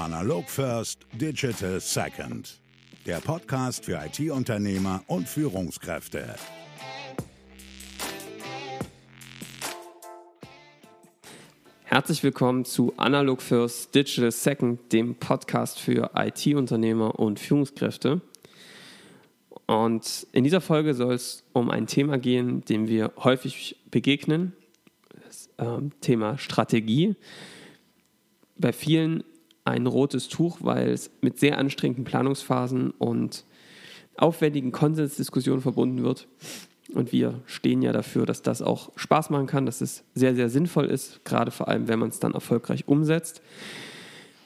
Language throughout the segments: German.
Analog First, Digital Second. Der Podcast für IT-Unternehmer und Führungskräfte. Herzlich willkommen zu Analog First, Digital Second, dem Podcast für IT-Unternehmer und Führungskräfte. Und in dieser Folge soll es um ein Thema gehen, dem wir häufig begegnen, das äh, Thema Strategie. Bei vielen ein rotes Tuch, weil es mit sehr anstrengenden Planungsphasen und aufwendigen Konsensdiskussionen verbunden wird. Und wir stehen ja dafür, dass das auch Spaß machen kann, dass es sehr, sehr sinnvoll ist, gerade vor allem, wenn man es dann erfolgreich umsetzt.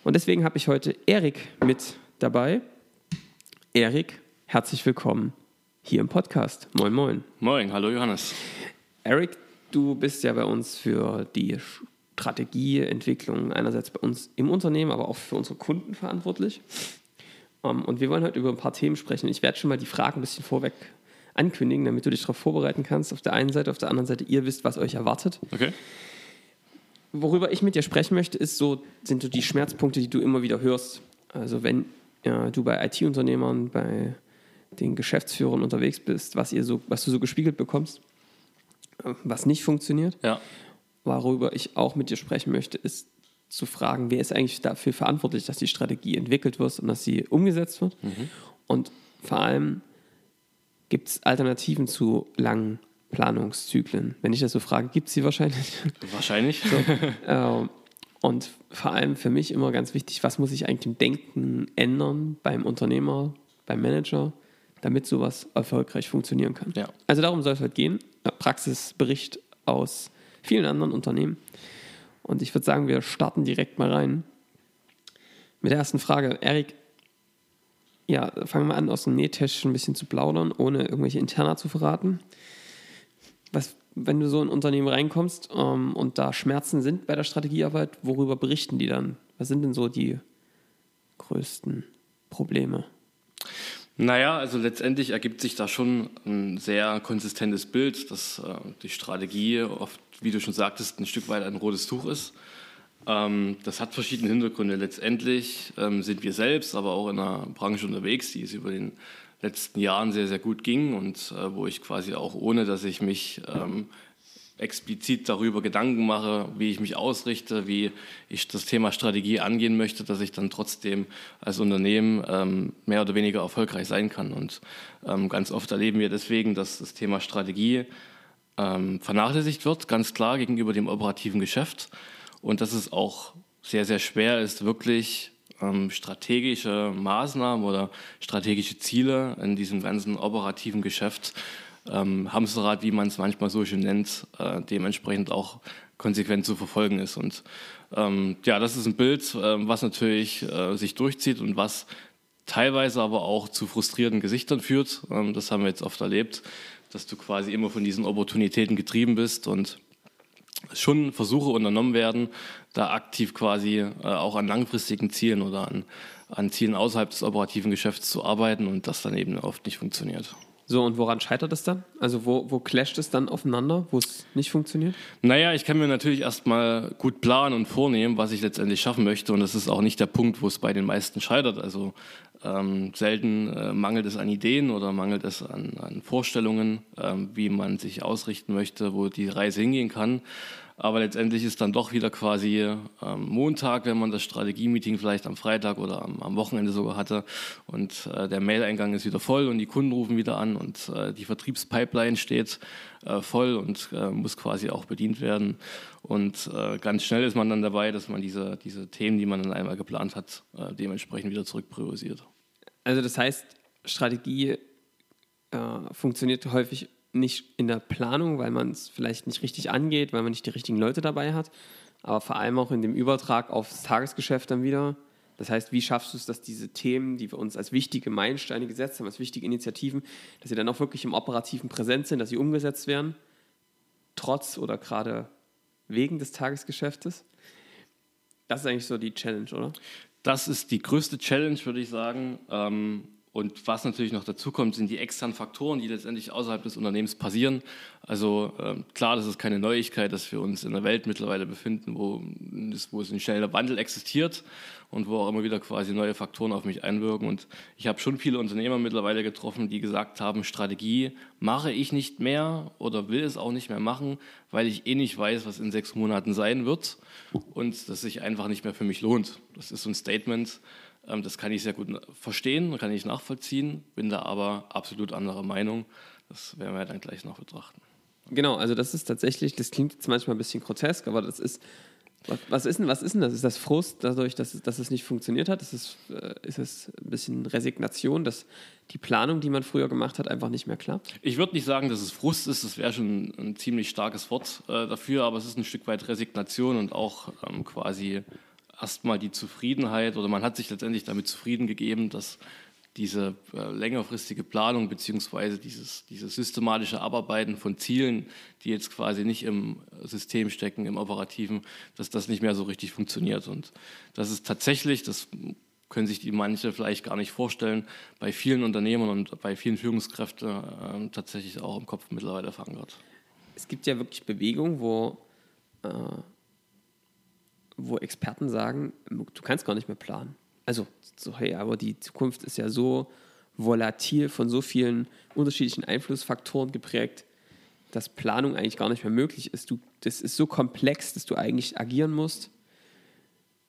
Und deswegen habe ich heute Erik mit dabei. Erik, herzlich willkommen hier im Podcast. Moin, moin. Moin, hallo Johannes. Erik, du bist ja bei uns für die Strategieentwicklung einerseits bei uns im Unternehmen, aber auch für unsere Kunden verantwortlich. Ähm, und wir wollen heute über ein paar Themen sprechen. Ich werde schon mal die Fragen ein bisschen vorweg ankündigen, damit du dich darauf vorbereiten kannst. Auf der einen Seite, auf der anderen Seite, ihr wisst, was euch erwartet. Okay. Worüber ich mit dir sprechen möchte, ist so, sind so die Schmerzpunkte, die du immer wieder hörst. Also wenn ja, du bei IT-Unternehmern, bei den Geschäftsführern unterwegs bist, was ihr so, was du so gespiegelt bekommst, was nicht funktioniert. Ja worüber ich auch mit dir sprechen möchte, ist zu fragen, wer ist eigentlich dafür verantwortlich, dass die Strategie entwickelt wird und dass sie umgesetzt wird. Mhm. Und vor allem gibt es Alternativen zu langen Planungszyklen. Wenn ich das so frage, gibt es sie wahrscheinlich. Wahrscheinlich. So, äh, und vor allem für mich immer ganz wichtig, was muss ich eigentlich im Denken ändern beim Unternehmer, beim Manager, damit sowas erfolgreich funktionieren kann. Ja. Also darum soll es halt gehen. Praxisbericht aus vielen anderen Unternehmen. Und ich würde sagen, wir starten direkt mal rein mit der ersten Frage. Erik, ja, fangen wir an, aus dem Nähtäschchen ein bisschen zu plaudern, ohne irgendwelche Interna zu verraten. Was, wenn du so in ein Unternehmen reinkommst ähm, und da Schmerzen sind bei der Strategiearbeit, worüber berichten die dann? Was sind denn so die größten Probleme? Naja, also letztendlich ergibt sich da schon ein sehr konsistentes Bild, dass äh, die Strategie oft, wie du schon sagtest, ein Stück weit ein rotes Tuch ist. Ähm, das hat verschiedene Hintergründe. Letztendlich ähm, sind wir selbst, aber auch in einer Branche unterwegs, die es über den letzten Jahren sehr, sehr gut ging und äh, wo ich quasi auch ohne, dass ich mich ähm, explizit darüber Gedanken mache, wie ich mich ausrichte, wie ich das Thema Strategie angehen möchte, dass ich dann trotzdem als Unternehmen ähm, mehr oder weniger erfolgreich sein kann. Und ähm, ganz oft erleben wir deswegen, dass das Thema Strategie ähm, vernachlässigt wird, ganz klar gegenüber dem operativen Geschäft. Und dass es auch sehr, sehr schwer ist, wirklich ähm, strategische Maßnahmen oder strategische Ziele in diesem ganzen operativen Geschäft ähm, Hamsterrad, wie man es manchmal so schön nennt, äh, dementsprechend auch konsequent zu verfolgen ist. Und ähm, ja, das ist ein Bild, äh, was natürlich äh, sich durchzieht und was teilweise aber auch zu frustrierten Gesichtern führt. Ähm, das haben wir jetzt oft erlebt, dass du quasi immer von diesen Opportunitäten getrieben bist und schon Versuche unternommen werden, da aktiv quasi äh, auch an langfristigen Zielen oder an, an Zielen außerhalb des operativen Geschäfts zu arbeiten und das dann eben oft nicht funktioniert. So, und woran scheitert es dann? Also wo, wo clasht es dann aufeinander, wo es nicht funktioniert? Naja, ich kann mir natürlich erstmal gut planen und vornehmen, was ich letztendlich schaffen möchte. Und das ist auch nicht der Punkt, wo es bei den meisten scheitert. Also ähm, selten äh, mangelt es an Ideen oder mangelt es an, an Vorstellungen, ähm, wie man sich ausrichten möchte, wo die Reise hingehen kann. Aber letztendlich ist dann doch wieder quasi ähm, Montag, wenn man das Strategie-Meeting vielleicht am Freitag oder am, am Wochenende sogar hatte und äh, der Mail-Eingang ist wieder voll und die Kunden rufen wieder an und äh, die Vertriebspipeline steht äh, voll und äh, muss quasi auch bedient werden. Und äh, ganz schnell ist man dann dabei, dass man diese, diese Themen, die man dann einmal geplant hat, äh, dementsprechend wieder zurückpriorisiert. Also das heißt, Strategie funktioniert häufig nicht in der Planung, weil man es vielleicht nicht richtig angeht, weil man nicht die richtigen Leute dabei hat, aber vor allem auch in dem Übertrag aufs Tagesgeschäft dann wieder. Das heißt, wie schaffst du es, dass diese Themen, die wir uns als wichtige Meilensteine gesetzt haben, als wichtige Initiativen, dass sie dann auch wirklich im operativen Präsent sind, dass sie umgesetzt werden, trotz oder gerade wegen des Tagesgeschäftes? Das ist eigentlich so die Challenge, oder? Das ist die größte Challenge, würde ich sagen. Ähm, und was natürlich noch dazu kommt, sind die externen Faktoren, die letztendlich außerhalb des Unternehmens passieren. Also ähm, klar, das ist keine Neuigkeit, dass wir uns in einer Welt mittlerweile befinden, wo, wo es ein schneller Wandel existiert und wo auch immer wieder quasi neue Faktoren auf mich einwirken. Und ich habe schon viele Unternehmer mittlerweile getroffen, die gesagt haben, Strategie mache ich nicht mehr oder will es auch nicht mehr machen, weil ich eh nicht weiß, was in sechs Monaten sein wird und das sich einfach nicht mehr für mich lohnt. Das ist so ein Statement, das kann ich sehr gut verstehen, kann ich nachvollziehen, bin da aber absolut anderer Meinung. Das werden wir dann gleich noch betrachten. Genau, also das ist tatsächlich, das klingt jetzt manchmal ein bisschen grotesk, aber das ist, was, ist denn, was ist denn das? Ist das Frust dadurch, dass es, dass es nicht funktioniert hat? Ist es, äh, ist es ein bisschen Resignation, dass die Planung, die man früher gemacht hat, einfach nicht mehr klappt? Ich würde nicht sagen, dass es Frust ist, das wäre schon ein ziemlich starkes Wort äh, dafür, aber es ist ein Stück weit Resignation und auch ähm, quasi erstmal die Zufriedenheit oder man hat sich letztendlich damit zufrieden gegeben, dass diese äh, längerfristige Planung beziehungsweise dieses, dieses systematische Abarbeiten von Zielen, die jetzt quasi nicht im System stecken, im Operativen, dass das nicht mehr so richtig funktioniert. Und das ist tatsächlich, das können sich die manche vielleicht gar nicht vorstellen, bei vielen Unternehmern und bei vielen Führungskräften äh, tatsächlich auch im Kopf mittlerweile verankert. Es gibt ja wirklich Bewegungen, wo äh wo Experten sagen, du kannst gar nicht mehr planen. Also, so, hey, aber die Zukunft ist ja so volatil von so vielen unterschiedlichen Einflussfaktoren geprägt, dass Planung eigentlich gar nicht mehr möglich ist. Du, das ist so komplex, dass du eigentlich agieren musst.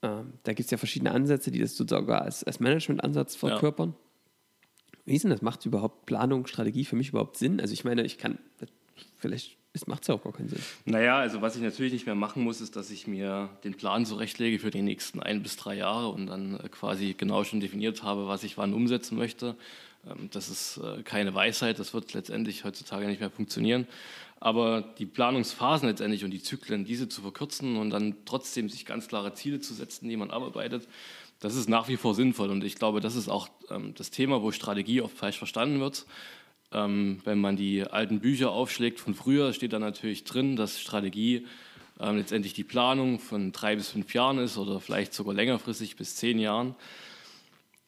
Ähm, da gibt es ja verschiedene Ansätze, die das sogar als, als Management-Ansatz verkörpern. Ja. Wie ist denn das? Macht überhaupt Planung, Strategie für mich überhaupt Sinn? Also ich meine, ich kann, vielleicht macht ja auch gar keinen Sinn. Naja, also was ich natürlich nicht mehr machen muss, ist, dass ich mir den Plan zurechtlege für die nächsten ein bis drei Jahre und dann äh, quasi genau schon definiert habe, was ich wann umsetzen möchte. Ähm, das ist äh, keine Weisheit, das wird letztendlich heutzutage nicht mehr funktionieren. Aber die Planungsphasen letztendlich und die Zyklen, diese zu verkürzen und dann trotzdem sich ganz klare Ziele zu setzen, die man arbeitet, das ist nach wie vor sinnvoll. Und ich glaube, das ist auch ähm, das Thema, wo Strategie oft falsch verstanden wird. Ähm, wenn man die alten Bücher aufschlägt von früher, steht da natürlich drin, dass Strategie ähm, letztendlich die Planung von drei bis fünf Jahren ist oder vielleicht sogar längerfristig bis zehn Jahren.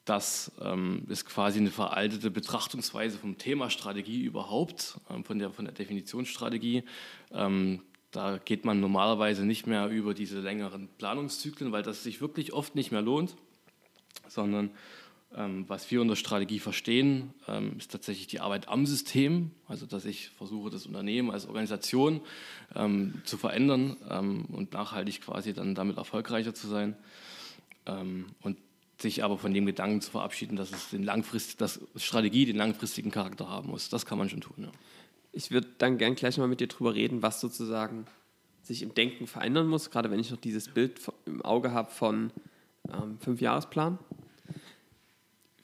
Das ähm, ist quasi eine veraltete Betrachtungsweise vom Thema Strategie überhaupt, ähm, von, der, von der Definitionsstrategie. Ähm, da geht man normalerweise nicht mehr über diese längeren Planungszyklen, weil das sich wirklich oft nicht mehr lohnt, sondern was wir unter Strategie verstehen, ähm, ist tatsächlich die Arbeit am System, also dass ich versuche, das Unternehmen als Organisation ähm, zu verändern und nachhaltig quasi dann damit erfolgreicher zu sein. und sich aber von dem Gedanken zu verabschieden, dass, es den langfrist dass Strategie den langfristigen Charakter haben muss. Das kann man schon tun. Ja. Ich würde dann gern gleich mal mit dir drüber reden, was sozusagen sich im Denken verändern muss, gerade wenn ich noch dieses Bild im Auge habe von ähm, Fünfjahresplan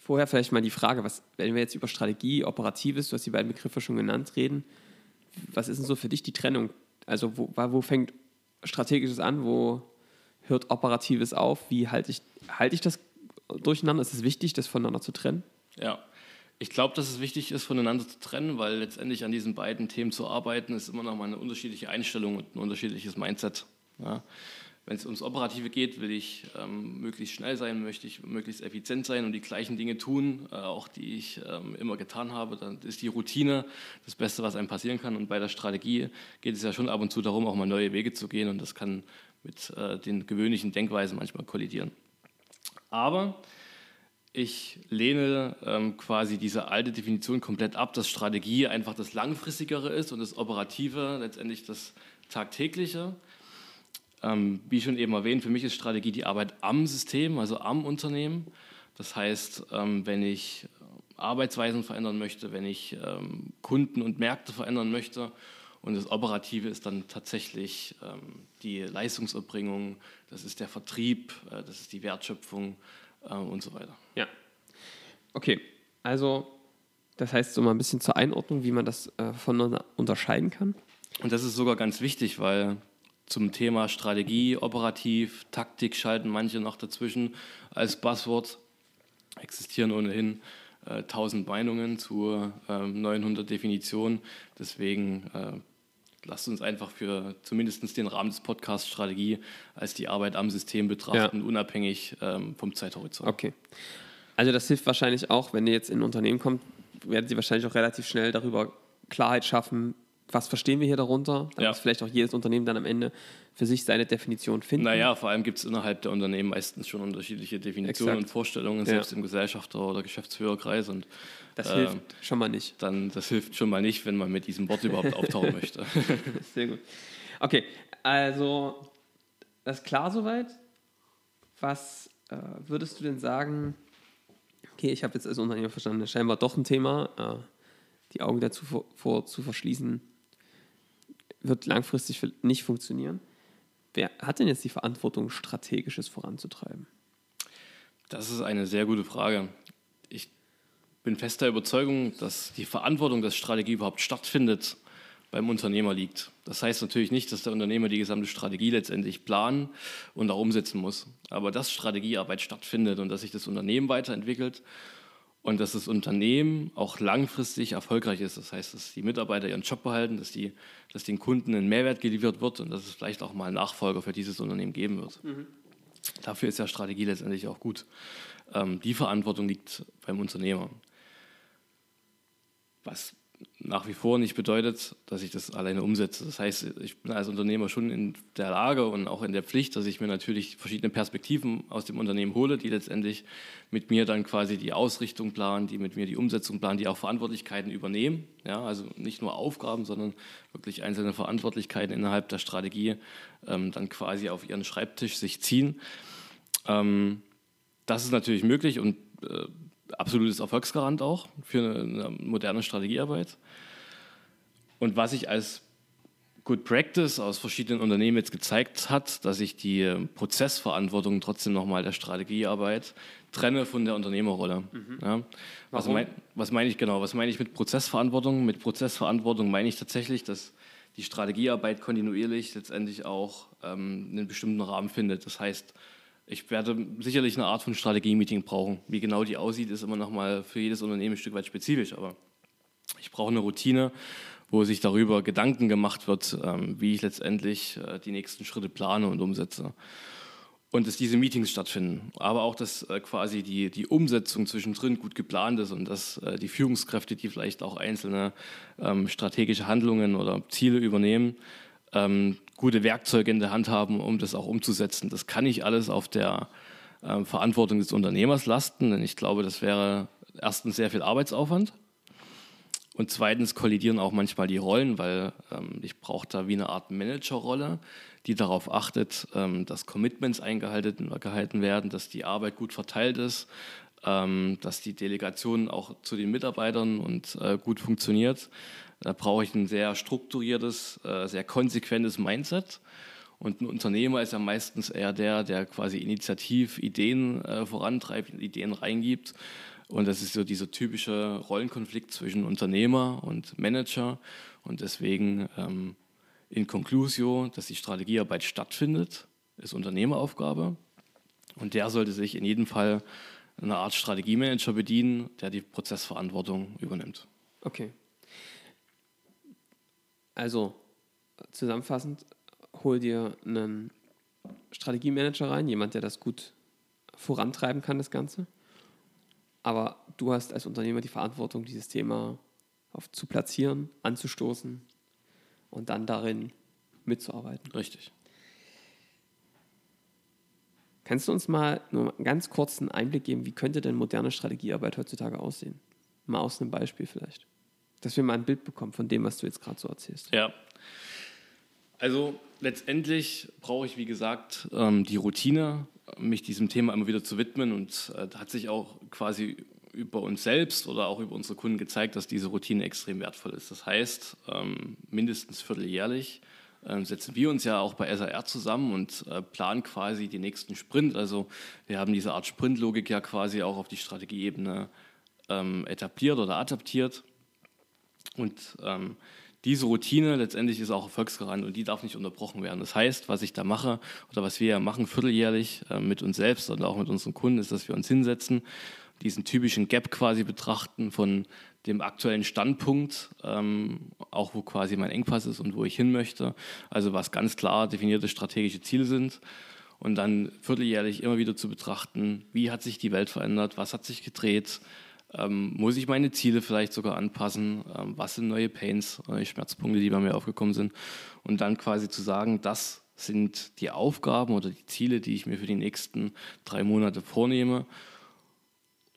vorher vielleicht mal die Frage, was, wenn wir jetzt über Strategie, Operatives, du hast die beiden Begriffe schon genannt, reden, was ist denn so für dich die Trennung? Also wo, wo fängt Strategisches an, wo hört Operatives auf? Wie halte ich, halte ich das durcheinander? Ist es wichtig, das voneinander zu trennen? Ja, ich glaube, dass es wichtig ist, voneinander zu trennen, weil letztendlich an diesen beiden Themen zu arbeiten, ist immer noch mal eine unterschiedliche Einstellung und ein unterschiedliches Mindset. Ja. Wenn es ums Operative geht, will ich ähm, möglichst schnell sein, möchte ich möglichst effizient sein und die gleichen Dinge tun, äh, auch die ich ähm, immer getan habe. Dann ist die Routine das Beste, was einem passieren kann. Und bei der Strategie geht es ja schon ab und zu darum, auch mal neue Wege zu gehen und das kann mit äh, den gewöhnlichen Denkweisen manchmal kollidieren. Aber ich lehne ähm, quasi diese alte Definition komplett ab, dass Strategie einfach das Langfristigere ist und das Operative letztendlich das Tagtägliche. Ähm, wie schon eben erwähnt, für mich ist Strategie die Arbeit am System, also am Unternehmen. Das heißt, ähm, wenn ich Arbeitsweisen verändern möchte, wenn ich ähm, Kunden und Märkte verändern möchte und das Operative ist dann tatsächlich ähm, die Leistungserbringung, das ist der Vertrieb, äh, das ist die Wertschöpfung äh, und so weiter. Ja. Okay, also das heißt so mal ein bisschen zur Einordnung, wie man das äh, voneinander unterscheiden kann. Und das ist sogar ganz wichtig, weil zum Thema Strategie, operativ, Taktik schalten manche noch dazwischen als Buzzword. Existieren ohnehin äh, 1000 Meinungen zu äh, 900 Definitionen. Deswegen äh, lasst uns einfach für zumindest den Rahmen des Podcasts Strategie als die Arbeit am System betrachten, ja. unabhängig ähm, vom Zeithorizont. Okay. Also das hilft wahrscheinlich auch, wenn ihr jetzt in ein Unternehmen kommt, werden sie wahrscheinlich auch relativ schnell darüber Klarheit schaffen, was verstehen wir hier darunter, damit ja. vielleicht auch jedes Unternehmen dann am Ende für sich seine Definition findet. Naja, vor allem gibt es innerhalb der Unternehmen meistens schon unterschiedliche Definitionen Exakt. und Vorstellungen, selbst ja. im Gesellschafter- oder Geschäftsführerkreis. Und, das äh, hilft schon mal nicht. Dann, das hilft schon mal nicht, wenn man mit diesem Wort überhaupt auftauchen möchte. Sehr gut. Okay, also das ist klar soweit. Was äh, würdest du denn sagen, okay, ich habe jetzt als Unternehmer verstanden, scheinbar doch ein Thema, äh, die Augen dazu vor, vor, zu verschließen, wird langfristig nicht funktionieren. Wer hat denn jetzt die Verantwortung, strategisches voranzutreiben? Das ist eine sehr gute Frage. Ich bin fester Überzeugung, dass die Verantwortung, dass Strategie überhaupt stattfindet, beim Unternehmer liegt. Das heißt natürlich nicht, dass der Unternehmer die gesamte Strategie letztendlich planen und auch umsetzen muss. Aber dass Strategiearbeit stattfindet und dass sich das Unternehmen weiterentwickelt und dass das Unternehmen auch langfristig erfolgreich ist. Das heißt, dass die Mitarbeiter ihren Job behalten, dass, die, dass den Kunden ein Mehrwert geliefert wird und dass es vielleicht auch mal einen Nachfolger für dieses Unternehmen geben wird. Mhm. Dafür ist ja Strategie letztendlich auch gut. Ähm, die Verantwortung liegt beim Unternehmer. Was nach wie vor nicht bedeutet, dass ich das alleine umsetze. Das heißt, ich bin als Unternehmer schon in der Lage und auch in der Pflicht, dass ich mir natürlich verschiedene Perspektiven aus dem Unternehmen hole, die letztendlich mit mir dann quasi die Ausrichtung planen, die mit mir die Umsetzung planen, die auch Verantwortlichkeiten übernehmen. Ja, also nicht nur Aufgaben, sondern wirklich einzelne Verantwortlichkeiten innerhalb der Strategie ähm, dann quasi auf ihren Schreibtisch sich ziehen. Ähm, das ist natürlich möglich und äh, absolutes Erfolgsgarant auch für eine, moderne Strategiearbeit. Und was sich als Good Practice aus verschiedenen Unternehmen jetzt gezeigt hat, dass ich die ähm, Prozessverantwortung trotzdem nochmal der Strategiearbeit trenne von der Unternehmerrolle. Mhm. Ja. Was, mein, was meine ich genau? Was meine ich mit Prozessverantwortung? Mit Prozessverantwortung meine ich tatsächlich, dass die Strategiearbeit kontinuierlich letztendlich auch ähm, einen bestimmten Rahmen findet. Das heißt, ich werde sicherlich eine Art von Strategie-Meeting brauchen. Wie genau die aussieht, ist immer noch mal für jedes Unternehmen ein Stück weit spezifisch. Aber ich brauche eine Routine, wo sich darüber Gedanken gemacht wird, ähm, wie ich letztendlich äh, die nächsten Schritte plane und umsetze. Und dass diese Meetings stattfinden. Aber auch, dass äh, quasi die, die Umsetzung zwischendrin gut geplant ist und dass äh, die Führungskräfte, die vielleicht auch einzelne ähm, strategische Handlungen oder Ziele übernehmen, ähm, gute Werkzeuge in der Hand haben, um das auch umzusetzen. Das kann nicht alles auf der äh, Verantwortung des Unternehmers lasten, denn ich glaube, das wäre erstens sehr viel Arbeitsaufwand. Und zweitens kollidieren auch manchmal die Rollen, weil ähm, ich brauche da wie eine Art Managerrolle, die darauf achtet, ähm, dass Commitments eingehalten gehalten werden, dass die Arbeit gut verteilt ist, ähm, dass die Delegation auch zu den Mitarbeitern und äh, gut funktioniert. Da brauche ich ein sehr strukturiertes, äh, sehr konsequentes Mindset. Und ein Unternehmer ist ja meistens eher der, der quasi initiativ Ideen äh, vorantreibt, Ideen reingibt. Und das ist so dieser typische Rollenkonflikt zwischen Unternehmer und Manager. Und deswegen ähm, in Conclusio, dass die Strategiearbeit stattfindet, ist Unternehmeraufgabe. Und der sollte sich in jedem Fall einer Art Strategiemanager bedienen, der die Prozessverantwortung übernimmt. Okay. Also zusammenfassend, hol dir einen Strategiemanager rein, jemand, der das gut vorantreiben kann, das Ganze. Aber du hast als Unternehmer die Verantwortung, dieses Thema auf, zu platzieren, anzustoßen und dann darin mitzuarbeiten. Richtig. Kannst du uns mal nur einen ganz kurzen Einblick geben, wie könnte denn moderne Strategiearbeit heutzutage aussehen? Mal aus einem Beispiel vielleicht dass wir mal ein Bild bekommen von dem, was du jetzt gerade so erzählst. Ja. Also letztendlich brauche ich, wie gesagt, ähm, die Routine, mich diesem Thema immer wieder zu widmen. Und äh, hat sich auch quasi über uns selbst oder auch über unsere Kunden gezeigt, dass diese Routine extrem wertvoll ist. Das heißt, ähm, mindestens vierteljährlich ähm, setzen wir uns ja auch bei SAR zusammen und äh, planen quasi die nächsten Sprint. Also wir haben diese Art Sprintlogik ja quasi auch auf die Strategieebene etabliert oder adaptiert. Und ähm, diese Routine letztendlich ist auch erfolgsgarant und die darf nicht unterbrochen werden. Das heißt, was ich da mache oder was wir ja machen vierteljährlich äh, mit uns selbst und auch mit unseren Kunden, ist, dass wir uns hinsetzen, diesen typischen Gap quasi betrachten von dem aktuellen Standpunkt, ähm, auch wo quasi mein Engpass ist und wo ich hin möchte. Also was ganz klar definierte strategische Ziele sind und dann vierteljährlich immer wieder zu betrachten, wie hat sich die Welt verändert, was hat sich gedreht, ähm, muss ich meine Ziele vielleicht sogar anpassen, ähm, was sind neue Pains, neue Schmerzpunkte, die bei mir aufgekommen sind und dann quasi zu sagen, das sind die Aufgaben oder die Ziele, die ich mir für die nächsten drei Monate vornehme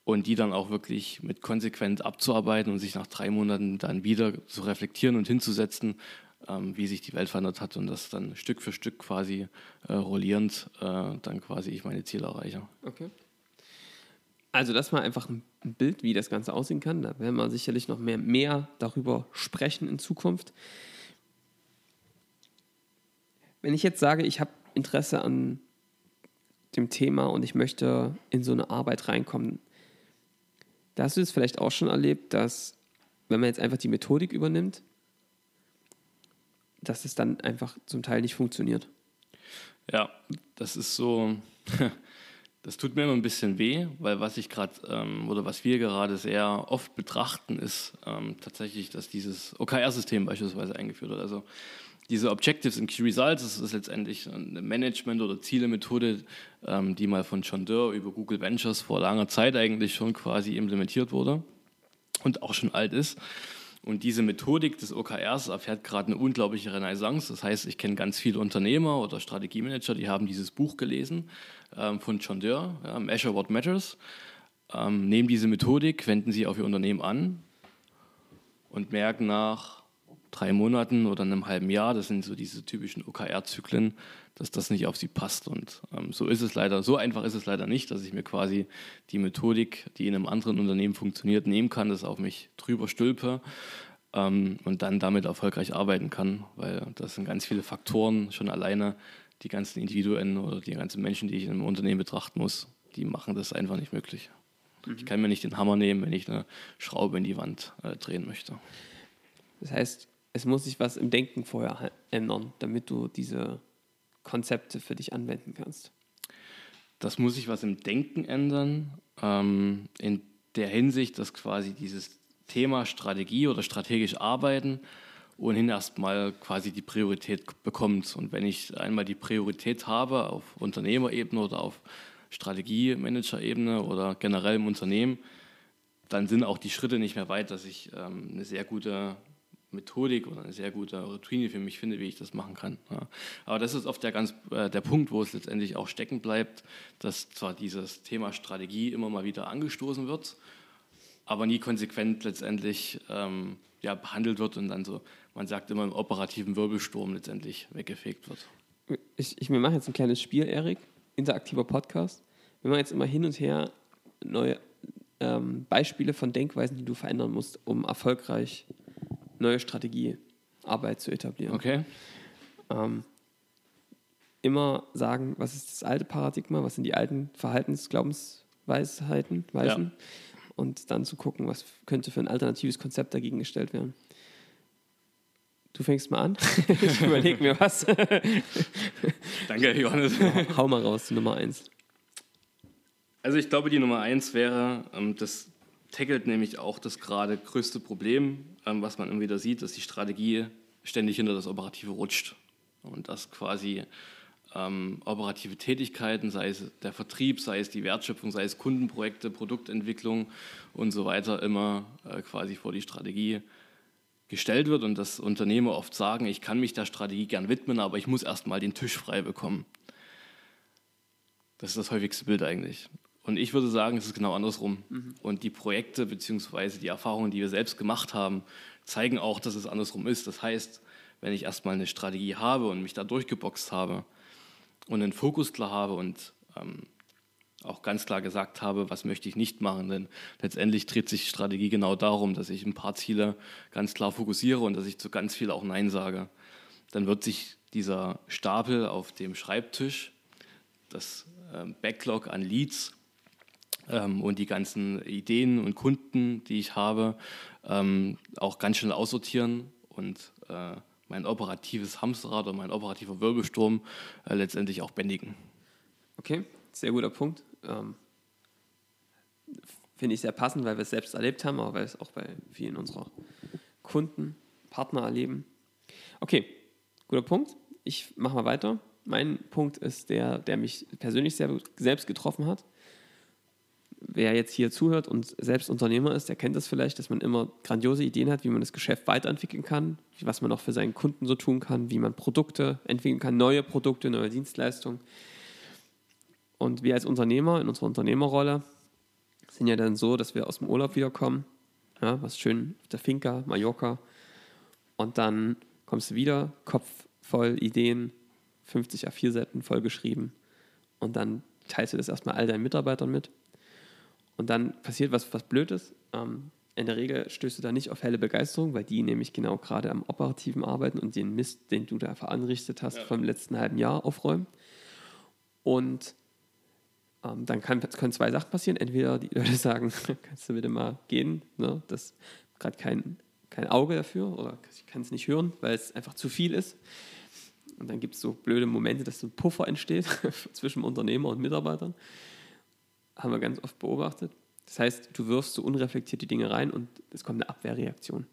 und die dann auch wirklich mit konsequent abzuarbeiten und sich nach drei Monaten dann wieder zu reflektieren und hinzusetzen, ähm, wie sich die Welt verändert hat und das dann Stück für Stück quasi äh, rollierend äh, dann quasi ich meine Ziele erreiche. Okay. Also das war einfach ein Bild, wie das Ganze aussehen kann. Da werden wir sicherlich noch mehr, mehr darüber sprechen in Zukunft. Wenn ich jetzt sage, ich habe Interesse an dem Thema und ich möchte in so eine Arbeit reinkommen, da hast du es vielleicht auch schon erlebt, dass wenn man jetzt einfach die Methodik übernimmt, dass es dann einfach zum Teil nicht funktioniert. Ja, das ist so, das tut mir immer ein bisschen weh, weil was ich gerade ähm, oder was wir gerade sehr oft betrachten, ist ähm, tatsächlich, dass dieses OKR-System beispielsweise eingeführt wird. Also diese Objectives and Key Results, das ist letztendlich eine Management- oder Zielemethode, ähm, die mal von John Doerr über Google Ventures vor langer Zeit eigentlich schon quasi implementiert wurde und auch schon alt ist. Und diese Methodik des OKRs erfährt gerade eine unglaubliche Renaissance. Das heißt, ich kenne ganz viele Unternehmer oder Strategiemanager, die haben dieses Buch gelesen ähm, von John Doerr, ja, Measure What Matters, ähm, nehmen diese Methodik, wenden sie auf ihr Unternehmen an und merken nach, drei Monaten oder einem halben Jahr, das sind so diese typischen OKR-Zyklen, dass das nicht auf sie passt. Und ähm, so ist es leider, so einfach ist es leider nicht, dass ich mir quasi die Methodik, die in einem anderen Unternehmen funktioniert, nehmen kann, das auf mich drüber stülpe ähm, und dann damit erfolgreich arbeiten kann, weil das sind ganz viele Faktoren schon alleine, die ganzen Individuen oder die ganzen Menschen, die ich in einem Unternehmen betrachten muss, die machen das einfach nicht möglich. Mhm. Ich kann mir nicht den Hammer nehmen, wenn ich eine Schraube in die Wand äh, drehen möchte. Das heißt, es muss sich was im Denken vorher ändern, damit du diese Konzepte für dich anwenden kannst. Das muss sich was im Denken ändern, ähm, in der Hinsicht, dass quasi dieses Thema Strategie oder strategisch arbeiten ohnehin erstmal quasi die Priorität bekommt. Und wenn ich einmal die Priorität habe auf Unternehmerebene oder auf Strategiemanagerebene oder generell im Unternehmen, dann sind auch die Schritte nicht mehr weit, dass ich ähm, eine sehr gute Methodik oder eine sehr gute Routine für mich finde, wie ich das machen kann. Ja. Aber das ist oft der, ganz, äh, der Punkt, wo es letztendlich auch stecken bleibt, dass zwar dieses Thema Strategie immer mal wieder angestoßen wird, aber nie konsequent letztendlich ähm, ja, behandelt wird und dann so, man sagt immer im operativen Wirbelsturm letztendlich weggefegt wird. Ich, ich, wir machen jetzt ein kleines Spiel, Erik, interaktiver Podcast. Wir machen jetzt immer hin und her neue ähm, Beispiele von Denkweisen, die du verändern musst, um erfolgreich neue Strategiearbeit zu etablieren. Okay. Ähm, immer sagen, was ist das alte Paradigma, was sind die alten Verhaltensglaubensweisheiten, Weisen, ja. und dann zu gucken, was könnte für ein alternatives Konzept dagegen gestellt werden. Du fängst mal an. ich überlege mir was. Danke, Johannes. Hau mal raus, die Nummer eins. Also ich glaube, die Nummer eins wäre, ähm, das tackelt nämlich auch das gerade größte Problem, ähm, was man immer wieder sieht, dass die Strategie ständig hinter das Operative rutscht. Und dass quasi ähm, operative Tätigkeiten, sei es der Vertrieb, sei es die Wertschöpfung, sei es Kundenprojekte, Produktentwicklung und so weiter, immer äh, quasi vor die Strategie gestellt wird und dass Unternehmer oft sagen, ich kann mich der Strategie gern widmen, aber ich muss erst mal den Tisch frei bekommen. Das ist das häufigste Bild eigentlich. Und ich würde sagen, es ist genau andersrum. Mhm. Und die Projekte bzw. die Erfahrungen, die wir selbst gemacht haben, zeigen auch, dass es andersrum ist. Das heißt, wenn ich erstmal eine Strategie habe und mich da durchgeboxt habe und einen Fokus klar habe und ähm, auch ganz klar gesagt habe, was möchte ich nicht machen. Denn letztendlich dreht sich Strategie genau darum, dass ich ein paar Ziele ganz klar fokussiere und dass ich zu ganz viel auch Nein sage. Dann wird sich dieser Stapel auf dem Schreibtisch, das ähm, Backlog an Leads, ähm, und die ganzen Ideen und Kunden, die ich habe, ähm, auch ganz schnell aussortieren und äh, mein operatives Hamsterrad oder mein operativer Wirbelsturm äh, letztendlich auch bändigen. Okay, sehr guter Punkt. Ähm, Finde ich sehr passend, weil wir es selbst erlebt haben, aber weil es auch bei vielen unserer Kunden, Partner erleben. Okay, guter Punkt. Ich mache mal weiter. Mein Punkt ist der, der mich persönlich sehr, selbst getroffen hat. Wer jetzt hier zuhört und selbst Unternehmer ist, der kennt das vielleicht, dass man immer grandiose Ideen hat, wie man das Geschäft weiterentwickeln kann, was man auch für seinen Kunden so tun kann, wie man Produkte entwickeln kann, neue Produkte, neue Dienstleistungen. Und wir als Unternehmer in unserer Unternehmerrolle sind ja dann so, dass wir aus dem Urlaub wiederkommen, ja, was schön auf der Finca, Mallorca, und dann kommst du wieder, Kopf voll Ideen, 50 A4-Seiten vollgeschrieben und dann teilst du das erstmal all deinen Mitarbeitern mit. Und dann passiert was, was Blödes. Ähm, in der Regel stößt du da nicht auf helle Begeisterung, weil die nämlich genau gerade am operativen Arbeiten und den Mist, den du da veranrichtet hast, ja. vom letzten halben Jahr aufräumen. Und ähm, dann kann, können zwei Sachen passieren. Entweder die Leute sagen, kannst du bitte mal gehen, ne? das gerade kein, kein Auge dafür oder ich kann es nicht hören, weil es einfach zu viel ist. Und dann gibt es so blöde Momente, dass so ein Puffer entsteht zwischen Unternehmer und Mitarbeitern. Haben wir ganz oft beobachtet. Das heißt, du wirfst so unreflektiert die Dinge rein und es kommt eine Abwehrreaktion.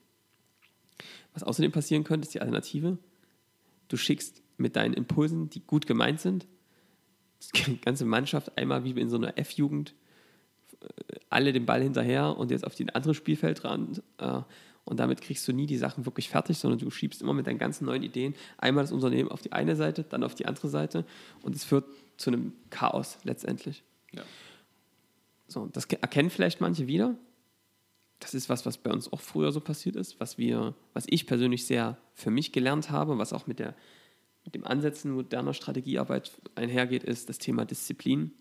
Was außerdem passieren könnte, ist die Alternative. Du schickst mit deinen Impulsen, die gut gemeint sind, die ganze Mannschaft einmal wie in so einer F-Jugend äh, alle den Ball hinterher und jetzt auf den anderen Spielfeldrand. Äh, und damit kriegst du nie die Sachen wirklich fertig, sondern du schiebst immer mit deinen ganzen neuen Ideen einmal das Unternehmen auf die eine Seite, dann auf die andere Seite und es führt zu einem Chaos letztendlich. Ja. So, das erkennen vielleicht manche wieder. Das ist was, was bei uns auch früher so passiert ist, was wir, was ich persönlich sehr für mich gelernt habe, was auch mit der mit dem Ansetzen moderner Strategiearbeit einhergeht, ist das Thema Disziplin.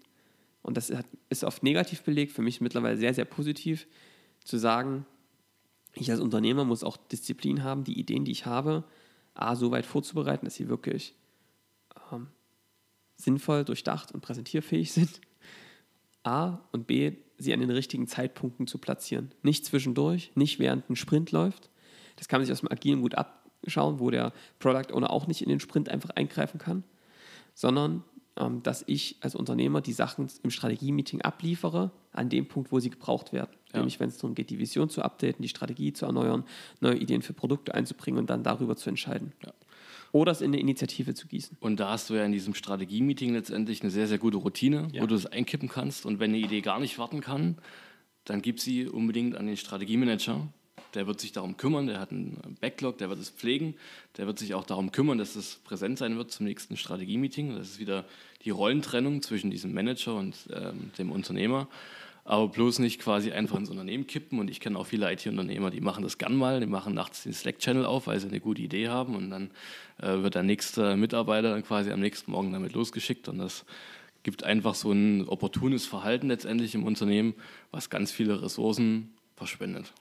Und das ist oft negativ belegt, für mich mittlerweile sehr, sehr positiv, zu sagen, ich als Unternehmer muss auch Disziplin haben, die Ideen, die ich habe, A, so weit vorzubereiten, dass sie wirklich ähm, sinnvoll, durchdacht und präsentierfähig sind. A und B, sie an den richtigen Zeitpunkten zu platzieren. Nicht zwischendurch, nicht während ein Sprint läuft. Das kann man sich aus dem Agilen gut ab, schauen, wo der Product Owner auch nicht in den Sprint einfach eingreifen kann, sondern ähm, dass ich als Unternehmer die Sachen im Strategie-Meeting abliefere an dem Punkt, wo sie gebraucht werden. Ja. Nämlich wenn es darum geht, die Vision zu updaten, die Strategie zu erneuern, neue Ideen für Produkte einzubringen und dann darüber zu entscheiden. Ja. Oder es in eine Initiative zu gießen. Und da hast du ja in diesem Strategie-Meeting letztendlich eine sehr, sehr gute Routine, ja. wo du es einkippen kannst. Und wenn eine Idee gar nicht warten kann, dann gib sie unbedingt an den Strategiemanager der wird sich darum kümmern, der hat einen Backlog, der wird es pflegen, der wird sich auch darum kümmern, dass es präsent sein wird zum nächsten Strategie-Meeting. Das ist wieder die Rollentrennung zwischen diesem Manager und ähm, dem Unternehmer. Aber bloß nicht quasi einfach ins Unternehmen kippen. Und ich kenne auch viele IT-Unternehmer, die machen das gern mal. Die machen nachts den Slack-Channel auf, weil sie eine gute Idee haben. Und dann äh, wird der nächste Mitarbeiter dann quasi am nächsten Morgen damit losgeschickt. Und das gibt einfach so ein opportunes Verhalten letztendlich im Unternehmen, was ganz viele Ressourcen verschwendet.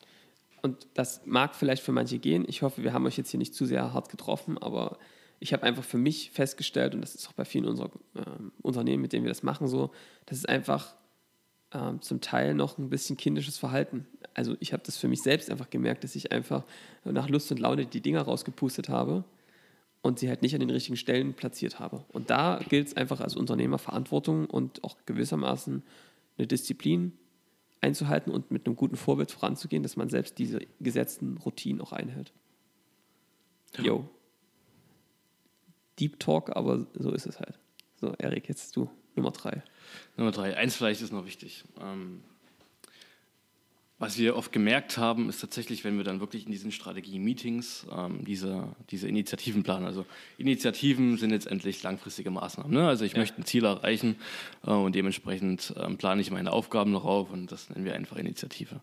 Und das mag vielleicht für manche gehen. Ich hoffe, wir haben euch jetzt hier nicht zu sehr hart getroffen, aber ich habe einfach für mich festgestellt, und das ist auch bei vielen unserer äh, Unternehmen, mit denen wir das machen, so, das ist einfach äh, zum Teil noch ein bisschen kindisches Verhalten. Also ich habe das für mich selbst einfach gemerkt, dass ich einfach nach Lust und Laune die Dinger rausgepustet habe und sie halt nicht an den richtigen Stellen platziert habe. Und da gilt es einfach als Unternehmer Verantwortung und auch gewissermaßen eine Disziplin einzuhalten und mit einem guten Vorbild voranzugehen, dass man selbst diese gesetzten Routinen auch einhält. Yo. Deep Talk, aber so ist es halt. So, Erik, jetzt du, Nummer drei. Nummer drei. Eins vielleicht ist noch wichtig. Ähm, was wir oft gemerkt haben, ist tatsächlich, wenn wir dann wirklich in diesen Strategie-Meetings ähm, diese, diese Initiativen planen. Also Initiativen sind letztendlich langfristige Maßnahmen. Ne? Also ich ja. möchte ein Ziel erreichen äh, und dementsprechend ähm, plane ich meine Aufgaben noch auf und das nennen wir einfach Initiative.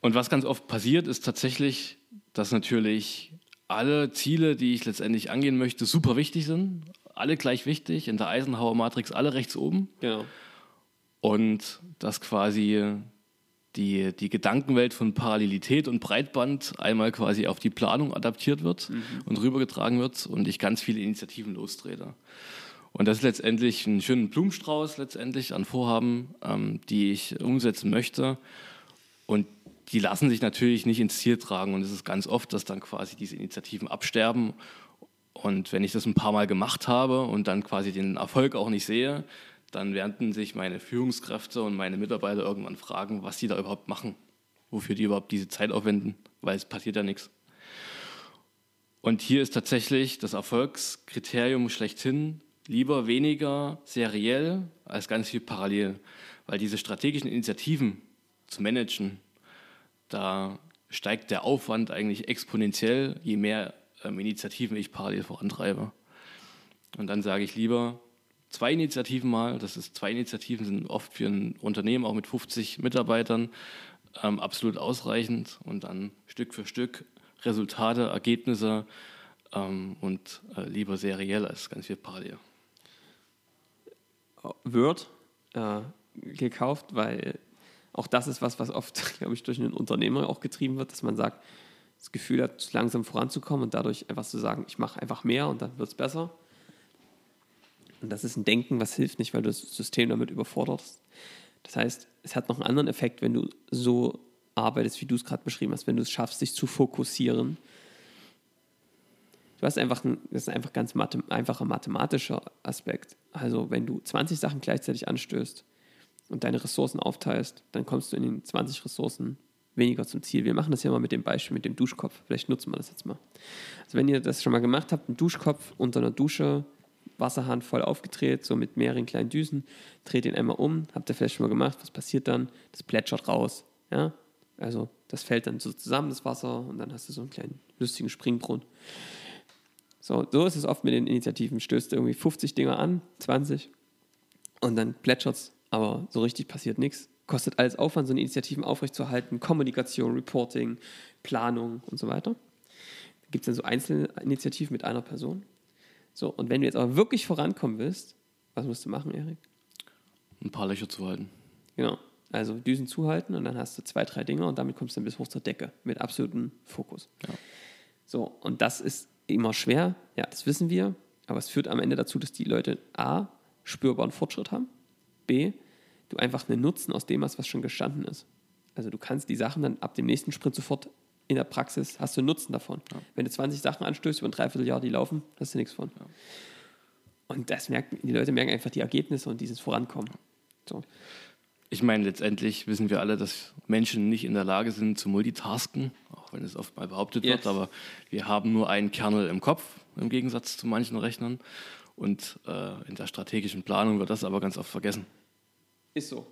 Und was ganz oft passiert, ist tatsächlich, dass natürlich alle Ziele, die ich letztendlich angehen möchte, super wichtig sind. Alle gleich wichtig, in der Eisenhower-Matrix alle rechts oben. Genau. Und dass quasi die, die Gedankenwelt von Parallelität und Breitband einmal quasi auf die Planung adaptiert wird mhm. und rübergetragen wird und ich ganz viele Initiativen lostrete. Und das ist letztendlich ein schöner Blumenstrauß letztendlich an Vorhaben, ähm, die ich umsetzen möchte. Und die lassen sich natürlich nicht ins Ziel tragen. Und es ist ganz oft, dass dann quasi diese Initiativen absterben. Und wenn ich das ein paar Mal gemacht habe und dann quasi den Erfolg auch nicht sehe, dann werden sich meine Führungskräfte und meine Mitarbeiter irgendwann fragen, was sie da überhaupt machen, wofür die überhaupt diese Zeit aufwenden, weil es passiert ja nichts. Und hier ist tatsächlich das Erfolgskriterium schlechthin lieber weniger seriell als ganz viel parallel. Weil diese strategischen Initiativen zu managen, da steigt der Aufwand eigentlich exponentiell, je mehr ähm, Initiativen ich parallel vorantreibe. Und dann sage ich lieber zwei Initiativen mal, das ist zwei Initiativen sind oft für ein Unternehmen auch mit 50 Mitarbeitern ähm, absolut ausreichend und dann Stück für Stück Resultate, Ergebnisse ähm, und äh, lieber seriell als ganz viel parallel. Wird äh, gekauft, weil auch das ist was, was oft, glaube ich, durch einen Unternehmer auch getrieben wird, dass man sagt, das Gefühl hat, langsam voranzukommen und dadurch einfach zu sagen, ich mache einfach mehr und dann wird es besser. Und das ist ein Denken, was hilft nicht, weil du das System damit überforderst. Das heißt, es hat noch einen anderen Effekt, wenn du so arbeitest, wie du es gerade beschrieben hast, wenn du es schaffst, dich zu fokussieren. Du hast einfach ein, das ist einfach ganz mathe, einfacher mathematischer Aspekt. Also wenn du 20 Sachen gleichzeitig anstößt, und deine Ressourcen aufteilst, dann kommst du in den 20 Ressourcen weniger zum Ziel. Wir machen das ja mal mit dem Beispiel mit dem Duschkopf. Vielleicht nutzen wir das jetzt mal. Also wenn ihr das schon mal gemacht habt, einen Duschkopf unter einer Dusche, Wasserhahn voll aufgedreht, so mit mehreren kleinen Düsen, dreht ihn einmal um, habt ihr vielleicht schon mal gemacht, was passiert dann? Das plätschert raus. Ja? Also das fällt dann so zusammen, das Wasser, und dann hast du so einen kleinen lustigen Springbrunnen. So, so ist es oft mit den Initiativen. Stößt irgendwie 50 Dinger an, 20, und dann plätschert es aber so richtig passiert nichts. Kostet alles Aufwand, so eine Initiativen aufrechtzuerhalten, Kommunikation, Reporting, Planung und so weiter. Da gibt es dann so einzelne Initiativen mit einer Person. So, und wenn du jetzt aber wirklich vorankommen willst, was musst du machen, Erik? Ein paar Löcher zu halten. Genau. Also Düsen zuhalten und dann hast du zwei, drei Dinge und damit kommst du dann bis hoch zur Decke mit absolutem Fokus. Ja. So, und das ist immer schwer, ja, das wissen wir, aber es führt am Ende dazu, dass die Leute A, spürbaren Fortschritt haben B, du einfach einen Nutzen aus dem hast, was schon gestanden ist. Also du kannst die Sachen dann ab dem nächsten Sprint sofort in der Praxis, hast du Nutzen davon. Ja. Wenn du 20 Sachen anstößt über ein Dreivierteljahr, die laufen, hast du nichts von. Ja. Und das merken, die Leute merken einfach die Ergebnisse und dieses Vorankommen. So. Ich meine, letztendlich wissen wir alle, dass Menschen nicht in der Lage sind zu multitasken, auch wenn es oft mal behauptet yes. wird, aber wir haben nur einen Kernel im Kopf, im Gegensatz zu manchen Rechnern. Und äh, in der strategischen Planung wird das aber ganz oft vergessen. Ist so.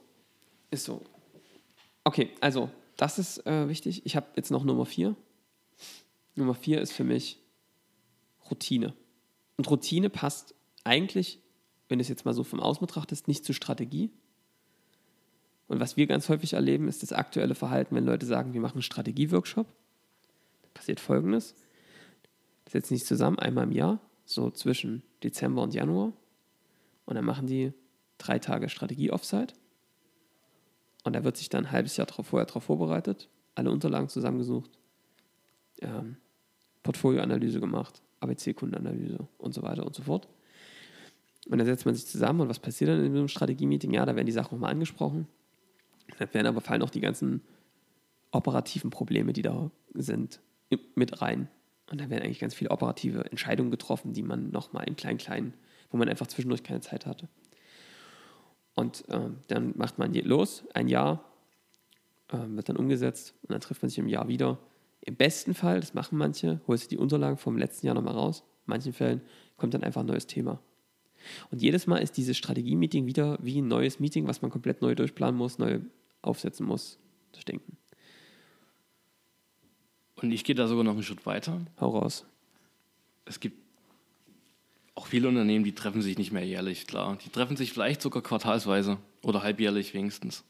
Ist so. Okay, also das ist äh, wichtig. Ich habe jetzt noch Nummer vier. Nummer vier ist für mich Routine. Und Routine passt eigentlich, wenn du es jetzt mal so vom Außen betrachtest, nicht zur Strategie. Und was wir ganz häufig erleben, ist das aktuelle Verhalten, wenn Leute sagen, wir machen einen Strategieworkshop. Da passiert folgendes. Das setzen sich zusammen einmal im Jahr, so zwischen Dezember und Januar. Und dann machen die drei Tage Strategie-Offsite. Und da wird sich dann ein halbes Jahr drauf, vorher darauf vorbereitet, alle Unterlagen zusammengesucht, ähm, Portfolioanalyse gemacht, ABC-Kundenanalyse und so weiter und so fort. Und dann setzt man sich zusammen und was passiert dann in einem Strategie-Meeting? Ja, da werden die Sachen nochmal angesprochen. Da werden aber fallen auch die ganzen operativen Probleme, die da sind, mit rein. Und da werden eigentlich ganz viele operative Entscheidungen getroffen, die man nochmal in klein, klein, wo man einfach zwischendurch keine Zeit hatte. Und ähm, dann macht man los, ein Jahr ähm, wird dann umgesetzt und dann trifft man sich im Jahr wieder. Im besten Fall, das machen manche, holst du die Unterlagen vom letzten Jahr nochmal raus. In manchen Fällen kommt dann einfach ein neues Thema. Und jedes Mal ist dieses Strategie-Meeting wieder wie ein neues Meeting, was man komplett neu durchplanen muss, neu aufsetzen muss, durchdenken. Und ich gehe da sogar noch einen Schritt weiter. Hau raus. Es gibt auch viele Unternehmen, die treffen sich nicht mehr jährlich, klar. Die treffen sich vielleicht sogar quartalsweise oder halbjährlich wenigstens.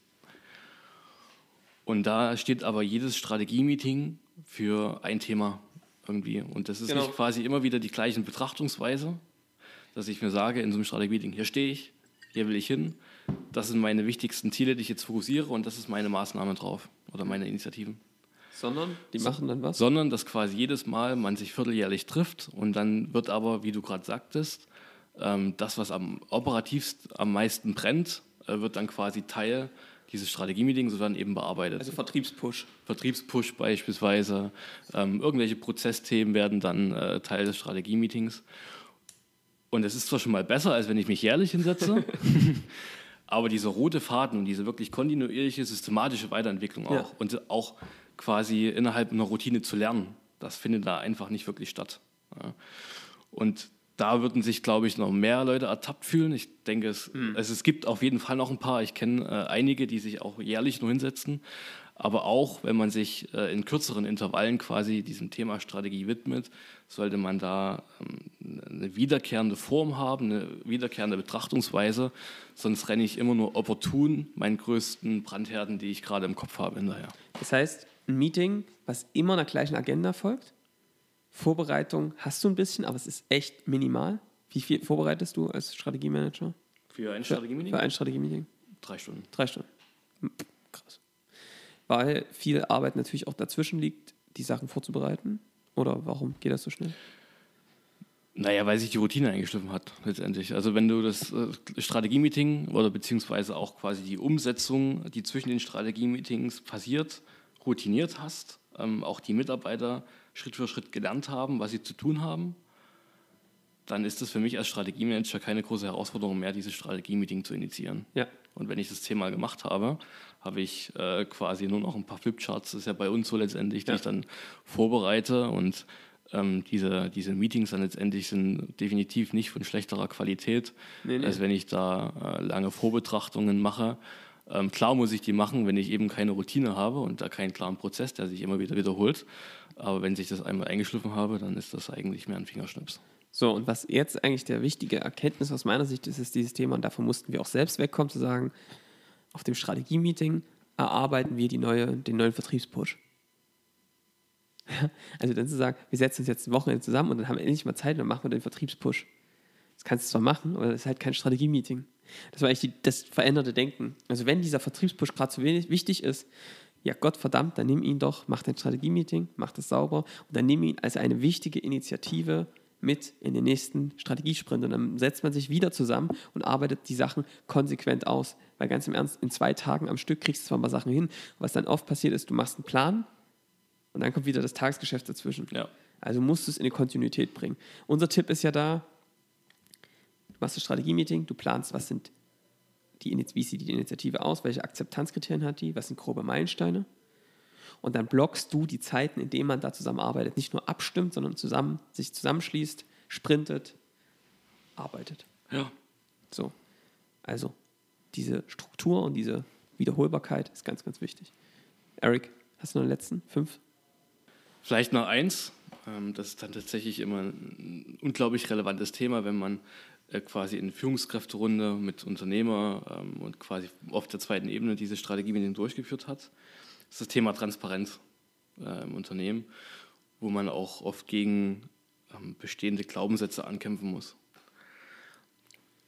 Und da steht aber jedes Strategie-Meeting für ein Thema irgendwie. Und das ist genau. nicht quasi immer wieder die gleiche Betrachtungsweise, dass ich mir sage, in so einem Strategie-Meeting, hier stehe ich, hier will ich hin, das sind meine wichtigsten Ziele, die ich jetzt fokussiere und das ist meine Maßnahme drauf oder meine Initiativen. Sondern? Die machen dann was? Sondern, dass quasi jedes Mal man sich vierteljährlich trifft und dann wird aber, wie du gerade sagtest, ähm, das, was am operativst am meisten brennt, äh, wird dann quasi Teil dieses Strategie-Meetings und dann eben bearbeitet. Also Vertriebspush. Vertriebspush beispielsweise. Ähm, irgendwelche Prozessthemen werden dann äh, Teil des Strategie-Meetings. Und es ist zwar schon mal besser, als wenn ich mich jährlich hinsetze, aber dieser rote Faden und diese wirklich kontinuierliche, systematische Weiterentwicklung auch ja. und auch quasi innerhalb einer Routine zu lernen. Das findet da einfach nicht wirklich statt. Ja. Und da würden sich, glaube ich, noch mehr Leute ertappt fühlen. Ich denke, es, mhm. also es gibt auf jeden Fall noch ein paar. Ich kenne äh, einige, die sich auch jährlich nur hinsetzen. Aber auch, wenn man sich äh, in kürzeren Intervallen quasi diesem Thema Strategie widmet, sollte man da ähm, eine wiederkehrende Form haben, eine wiederkehrende Betrachtungsweise. Sonst renne ich immer nur opportun meinen größten Brandherden, die ich gerade im Kopf habe, hinterher. Das heißt, ein Meeting, was immer einer gleichen Agenda folgt, Vorbereitung hast du ein bisschen, aber es ist echt minimal. Wie viel vorbereitest du als Strategiemanager? Für ein Strategiemeeting? Für ein Strategiemeeting? Drei Stunden. Drei Stunden. Hm, krass. Weil viel Arbeit natürlich auch dazwischen liegt, die Sachen vorzubereiten. Oder warum geht das so schnell? Naja, weil sich die Routine eingeschliffen hat, letztendlich. Also wenn du das äh, Strategie-Meeting oder beziehungsweise auch quasi die Umsetzung, die zwischen den Strategie-Meetings passiert, routiniert hast, ähm, auch die Mitarbeiter Schritt für Schritt gelernt haben, was sie zu tun haben, dann ist es für mich als Strategiemanager keine große Herausforderung mehr, dieses Strategie-Meeting zu initiieren. Ja. Und wenn ich das Thema gemacht habe, habe ich äh, quasi nur noch ein paar Flipcharts, das ist ja bei uns so letztendlich, die ja. ich dann vorbereite und ähm, diese, diese Meetings dann letztendlich sind definitiv nicht von schlechterer Qualität, nee, nee. als wenn ich da äh, lange Vorbetrachtungen mache. Ähm, klar muss ich die machen, wenn ich eben keine Routine habe und da keinen klaren Prozess, der sich immer wieder wiederholt. Aber wenn sich das einmal eingeschliffen habe, dann ist das eigentlich mehr ein Fingerschnips. So, und was jetzt eigentlich der wichtige Erkenntnis aus meiner Sicht ist, ist dieses Thema, und davon mussten wir auch selbst wegkommen, zu sagen, auf dem Strategie-Meeting erarbeiten wir die neue, den neuen Vertriebspush. Also dann zu sagen, wir setzen uns jetzt ein Wochenende zusammen und dann haben wir endlich mal Zeit und dann machen wir den Vertriebspush. Das kannst du zwar machen, aber das ist halt kein Strategie-Meeting. Das war eigentlich die, das veränderte Denken. Also wenn dieser Vertriebspush gerade so wenig wichtig ist, ja Gott verdammt, dann nimm ihn doch, mach dein Strategie-Meeting, mach das sauber und dann nimm ihn als eine wichtige Initiative mit in den nächsten Strategiesprint. Und dann setzt man sich wieder zusammen und arbeitet die Sachen konsequent aus. Weil ganz im Ernst, in zwei Tagen am Stück kriegst du zwar mal Sachen hin. Was dann oft passiert ist, du machst einen Plan und dann kommt wieder das Tagesgeschäft dazwischen. Ja. Also musst du es in die Kontinuität bringen. Unser Tipp ist ja da, du machst ein Strategie-Meeting, du planst, was sind die, wie sieht die Initiative aus, welche Akzeptanzkriterien hat die, was sind grobe Meilensteine. Und dann blockst du die Zeiten, in denen man da zusammenarbeitet. Nicht nur abstimmt, sondern zusammen, sich zusammenschließt, sprintet, arbeitet. Ja. So. Also, diese Struktur und diese Wiederholbarkeit ist ganz, ganz wichtig. Eric, hast du noch einen letzten? Fünf? Vielleicht noch eins. Ähm, das ist dann tatsächlich immer ein unglaublich relevantes Thema, wenn man quasi in Führungskräfterunde mit Unternehmer ähm, und quasi auf der zweiten Ebene diese Strategie mit ihnen durchgeführt hat. Das ist das Thema Transparenz äh, im Unternehmen, wo man auch oft gegen ähm, bestehende Glaubenssätze ankämpfen muss.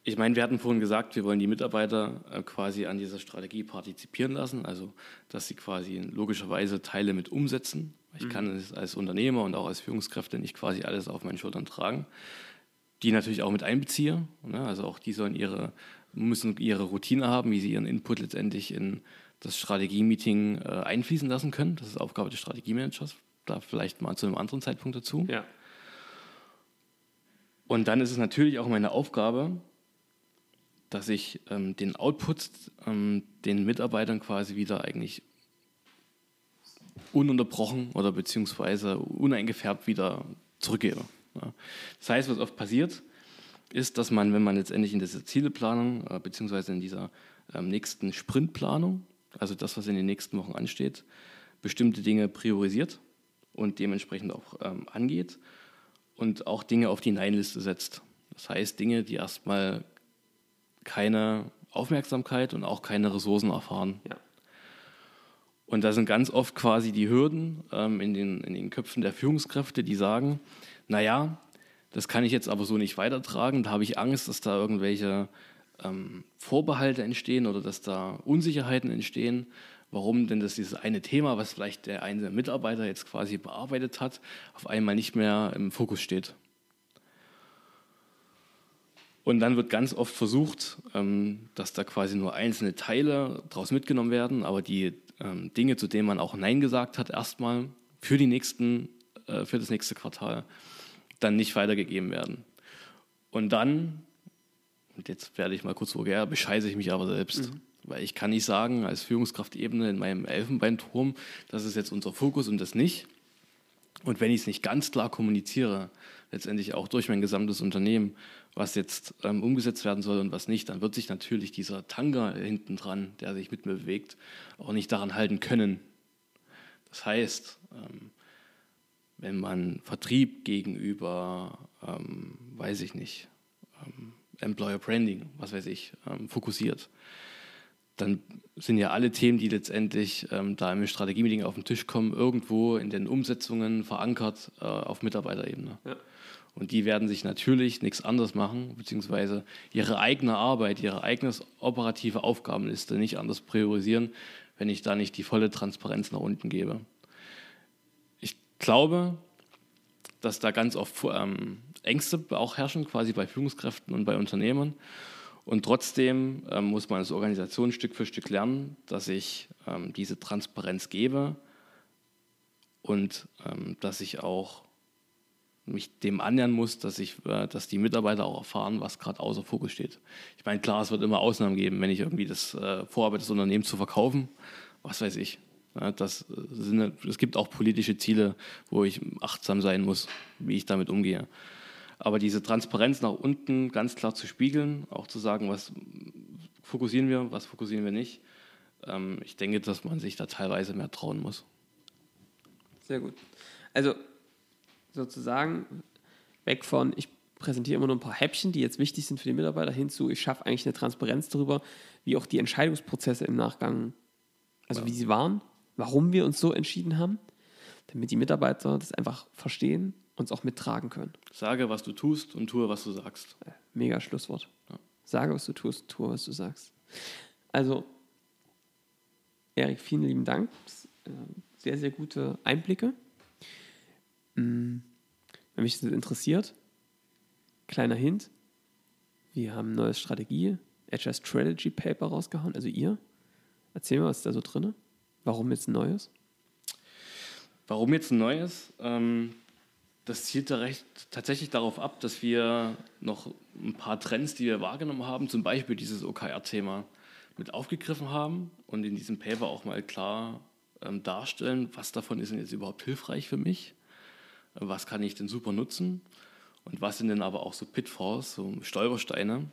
Ich meine, wir hatten vorhin gesagt, wir wollen die Mitarbeiter äh, quasi an dieser Strategie partizipieren lassen, also dass sie quasi logischerweise Teile mit umsetzen. Ich mhm. kann es als Unternehmer und auch als Führungskräfte nicht quasi alles auf meinen Schultern tragen die natürlich auch mit einbeziehe. Ne? Also auch die sollen ihre, müssen ihre Routine haben, wie sie ihren Input letztendlich in das Strategie-Meeting äh, einfließen lassen können. Das ist Aufgabe des Strategiemanagers. Da vielleicht mal zu einem anderen Zeitpunkt dazu. Ja. Und dann ist es natürlich auch meine Aufgabe, dass ich ähm, den Output ähm, den Mitarbeitern quasi wieder eigentlich ununterbrochen oder beziehungsweise uneingefärbt wieder zurückgebe. Das heißt, was oft passiert, ist, dass man, wenn man letztendlich in dieser Zieleplanung äh, beziehungsweise in dieser ähm, nächsten Sprintplanung, also das, was in den nächsten Wochen ansteht, bestimmte Dinge priorisiert und dementsprechend auch ähm, angeht und auch Dinge auf die Nein-Liste setzt. Das heißt, Dinge, die erstmal keine Aufmerksamkeit und auch keine Ressourcen erfahren. Ja. Und da sind ganz oft quasi die Hürden ähm, in, den, in den Köpfen der Führungskräfte, die sagen, naja, das kann ich jetzt aber so nicht weitertragen, da habe ich Angst, dass da irgendwelche ähm, Vorbehalte entstehen oder dass da Unsicherheiten entstehen, warum denn das dieses eine Thema, was vielleicht der eine Mitarbeiter jetzt quasi bearbeitet hat, auf einmal nicht mehr im Fokus steht. Und dann wird ganz oft versucht, ähm, dass da quasi nur einzelne Teile daraus mitgenommen werden, aber die ähm, Dinge, zu denen man auch Nein gesagt hat, erstmal für, die nächsten, äh, für das nächste Quartal, dann nicht weitergegeben werden. Und dann, und jetzt werde ich mal kurz vulgär, bescheiße ich mich aber selbst. Mhm. Weil ich kann nicht sagen, als Führungskraftebene in meinem Elfenbeinturm, das ist jetzt unser Fokus und das nicht. Und wenn ich es nicht ganz klar kommuniziere, letztendlich auch durch mein gesamtes Unternehmen, was jetzt ähm, umgesetzt werden soll und was nicht, dann wird sich natürlich dieser Tanga hinten dran, der sich mit mir bewegt, auch nicht daran halten können. Das heißt, ähm, wenn man Vertrieb gegenüber, ähm, weiß ich nicht, ähm, Employer Branding, was weiß ich, ähm, fokussiert, dann sind ja alle Themen, die letztendlich ähm, da im Strategiemeeting auf den Tisch kommen, irgendwo in den Umsetzungen verankert äh, auf Mitarbeiterebene. Ja. Und die werden sich natürlich nichts anderes machen, beziehungsweise ihre eigene Arbeit, ihre eigene operative Aufgabenliste nicht anders priorisieren, wenn ich da nicht die volle Transparenz nach unten gebe. Ich glaube, dass da ganz oft ähm, Ängste auch herrschen, quasi bei Führungskräften und bei Unternehmern. Und trotzdem ähm, muss man als Organisation Stück für Stück lernen, dass ich ähm, diese Transparenz gebe und ähm, dass ich auch mich dem annähern muss, dass, ich, äh, dass die Mitarbeiter auch erfahren, was gerade außer Fokus steht. Ich meine, klar, es wird immer Ausnahmen geben, wenn ich irgendwie das äh, vorhabe, das Unternehmen zu verkaufen, was weiß ich. Ja, das sind, es gibt auch politische Ziele, wo ich achtsam sein muss, wie ich damit umgehe. Aber diese Transparenz nach unten ganz klar zu spiegeln, auch zu sagen, was fokussieren wir, was fokussieren wir nicht, ähm, ich denke, dass man sich da teilweise mehr trauen muss. Sehr gut. Also sozusagen weg von, ich präsentiere immer nur ein paar Häppchen, die jetzt wichtig sind für die Mitarbeiter, hinzu, ich schaffe eigentlich eine Transparenz darüber, wie auch die Entscheidungsprozesse im Nachgang, also ja. wie sie waren, warum wir uns so entschieden haben, damit die Mitarbeiter das einfach verstehen und es auch mittragen können. Sage, was du tust und tue, was du sagst. Mega Schlusswort. Ja. Sage, was du tust, tue, was du sagst. Also, Erik, vielen lieben Dank. Äh, sehr, sehr gute Einblicke. Hm, wenn mich das interessiert, kleiner Hint, wir haben ein neues Strategie, Agile Strategy Paper rausgehauen, also ihr. Erzähl mal, was ist da so drin? Warum jetzt ein neues? Warum jetzt ein neues? Ähm, das zielt recht, tatsächlich darauf ab, dass wir noch ein paar Trends, die wir wahrgenommen haben, zum Beispiel dieses OKR-Thema mit aufgegriffen haben und in diesem Paper auch mal klar ähm, darstellen, was davon ist denn jetzt überhaupt hilfreich für mich? Was kann ich denn super nutzen? Und was sind denn aber auch so Pitfalls, so Stolpersteine,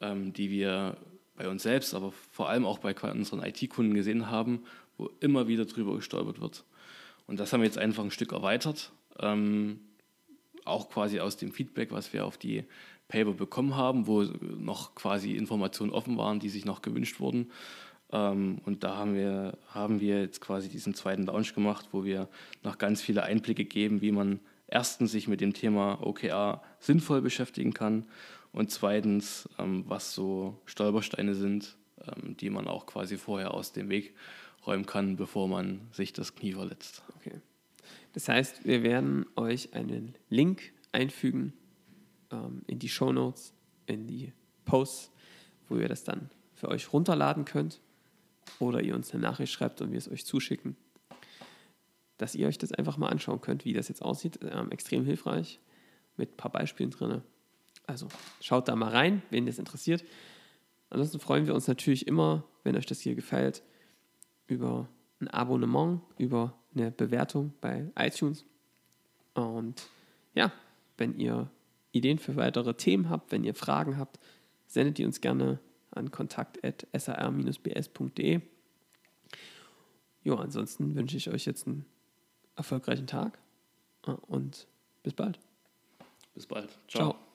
ähm, die wir bei uns selbst, aber vor allem auch bei unseren IT-Kunden gesehen haben, wo immer wieder drüber gestolpert wird. Und das haben wir jetzt einfach ein Stück erweitert, ähm, auch quasi aus dem Feedback, was wir auf die Paper bekommen haben, wo noch quasi Informationen offen waren, die sich noch gewünscht wurden. Ähm, und da haben wir, haben wir jetzt quasi diesen zweiten Launch gemacht, wo wir noch ganz viele Einblicke geben, wie man erstens sich mit dem Thema OKR sinnvoll beschäftigen kann und zweitens, ähm, was so Stolpersteine sind, ähm, die man auch quasi vorher aus dem Weg räumen kann, bevor man sich das Knie verletzt. Okay. Das heißt, wir werden euch einen Link einfügen ähm, in die Show Notes, in die Posts, wo ihr das dann für euch runterladen könnt oder ihr uns eine Nachricht schreibt und wir es euch zuschicken, dass ihr euch das einfach mal anschauen könnt, wie das jetzt aussieht. Ähm, extrem hilfreich mit ein paar Beispielen drin. Also schaut da mal rein, wen das interessiert. Ansonsten freuen wir uns natürlich immer, wenn euch das hier gefällt, über ein Abonnement, über eine Bewertung bei iTunes. Und ja, wenn ihr Ideen für weitere Themen habt, wenn ihr Fragen habt, sendet die uns gerne an kontakt.sar-bs.de. Jo, ansonsten wünsche ich euch jetzt einen erfolgreichen Tag und bis bald. Bis bald. Ciao. Ciao.